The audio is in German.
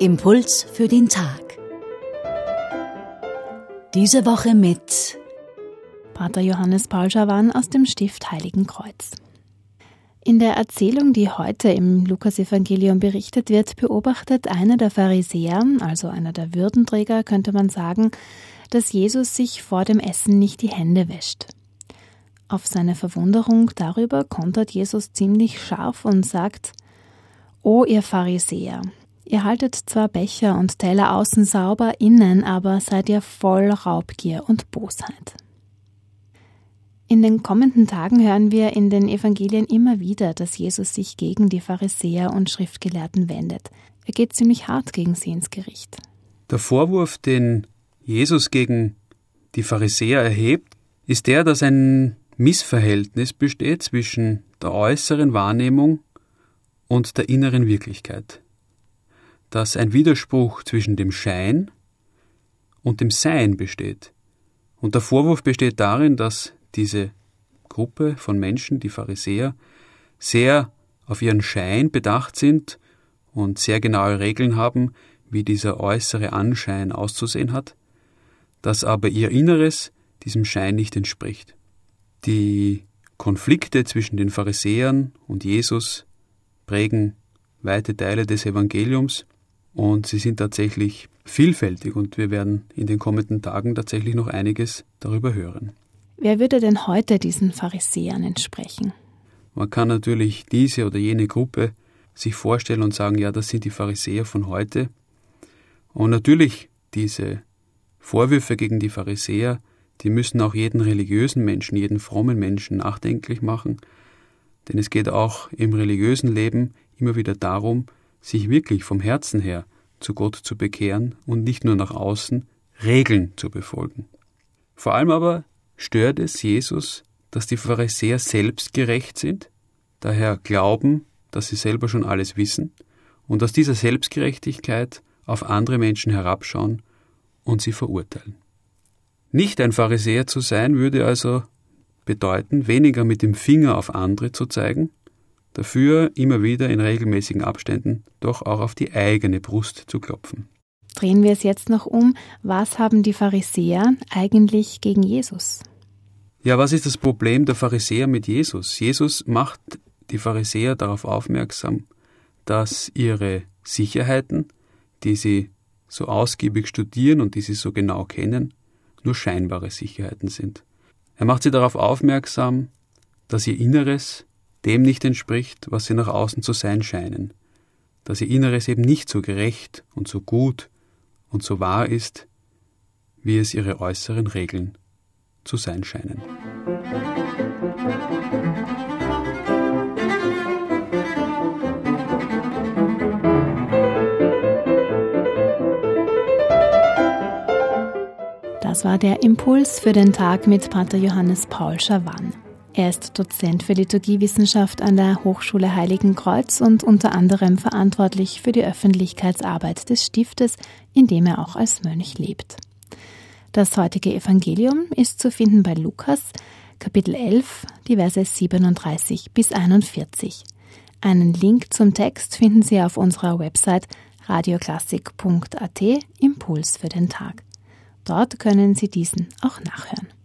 Impuls für den Tag. Diese Woche mit Pater Johannes Paul Schawan aus dem Stift Heiligen Kreuz. In der Erzählung, die heute im Lukasevangelium berichtet wird, beobachtet einer der Pharisäer, also einer der Würdenträger, könnte man sagen, dass Jesus sich vor dem Essen nicht die Hände wäscht. Auf seine Verwunderung darüber kontert Jesus ziemlich scharf und sagt, O ihr Pharisäer, ihr haltet zwar Becher und Teller außen sauber, innen aber seid ihr voll Raubgier und Bosheit. In den kommenden Tagen hören wir in den Evangelien immer wieder, dass Jesus sich gegen die Pharisäer und Schriftgelehrten wendet. Er geht ziemlich hart gegen sie ins Gericht. Der Vorwurf, den Jesus gegen die Pharisäer erhebt, ist der, dass ein Missverhältnis besteht zwischen der äußeren Wahrnehmung und der inneren Wirklichkeit. Dass ein Widerspruch zwischen dem Schein und dem Sein besteht. Und der Vorwurf besteht darin, dass diese Gruppe von Menschen, die Pharisäer, sehr auf ihren Schein bedacht sind und sehr genaue Regeln haben, wie dieser äußere Anschein auszusehen hat, dass aber ihr Inneres diesem Schein nicht entspricht. Die Konflikte zwischen den Pharisäern und Jesus prägen weite Teile des Evangeliums und sie sind tatsächlich vielfältig und wir werden in den kommenden Tagen tatsächlich noch einiges darüber hören. Wer würde denn heute diesen Pharisäern entsprechen? Man kann natürlich diese oder jene Gruppe sich vorstellen und sagen, ja, das sind die Pharisäer von heute. Und natürlich diese Vorwürfe gegen die Pharisäer, die müssen auch jeden religiösen Menschen, jeden frommen Menschen nachdenklich machen, denn es geht auch im religiösen Leben immer wieder darum, sich wirklich vom Herzen her zu Gott zu bekehren und nicht nur nach außen Regeln zu befolgen. Vor allem aber stört es Jesus, dass die Pharisäer selbstgerecht sind, daher glauben, dass sie selber schon alles wissen und aus dieser Selbstgerechtigkeit auf andere Menschen herabschauen und sie verurteilen. Nicht ein Pharisäer zu sein würde also bedeuten, weniger mit dem Finger auf andere zu zeigen, dafür immer wieder in regelmäßigen Abständen doch auch auf die eigene Brust zu klopfen. Drehen wir es jetzt noch um, was haben die Pharisäer eigentlich gegen Jesus? Ja, was ist das Problem der Pharisäer mit Jesus? Jesus macht die Pharisäer darauf aufmerksam, dass ihre Sicherheiten, die sie so ausgiebig studieren und die sie so genau kennen, nur scheinbare Sicherheiten sind. Er macht sie darauf aufmerksam, dass ihr Inneres dem nicht entspricht, was sie nach außen zu sein scheinen, dass ihr Inneres eben nicht so gerecht und so gut und so wahr ist, wie es ihre äußeren Regeln zu sein scheinen. Das war der Impuls für den Tag mit Pater Johannes Paul Schawan. Er ist Dozent für Liturgiewissenschaft an der Hochschule Heiligen Kreuz und unter anderem verantwortlich für die Öffentlichkeitsarbeit des Stiftes, in dem er auch als Mönch lebt. Das heutige Evangelium ist zu finden bei Lukas, Kapitel 11, die Verse 37 bis 41. Einen Link zum Text finden Sie auf unserer Website radioklassik.at Impuls für den Tag. Dort können Sie diesen auch nachhören.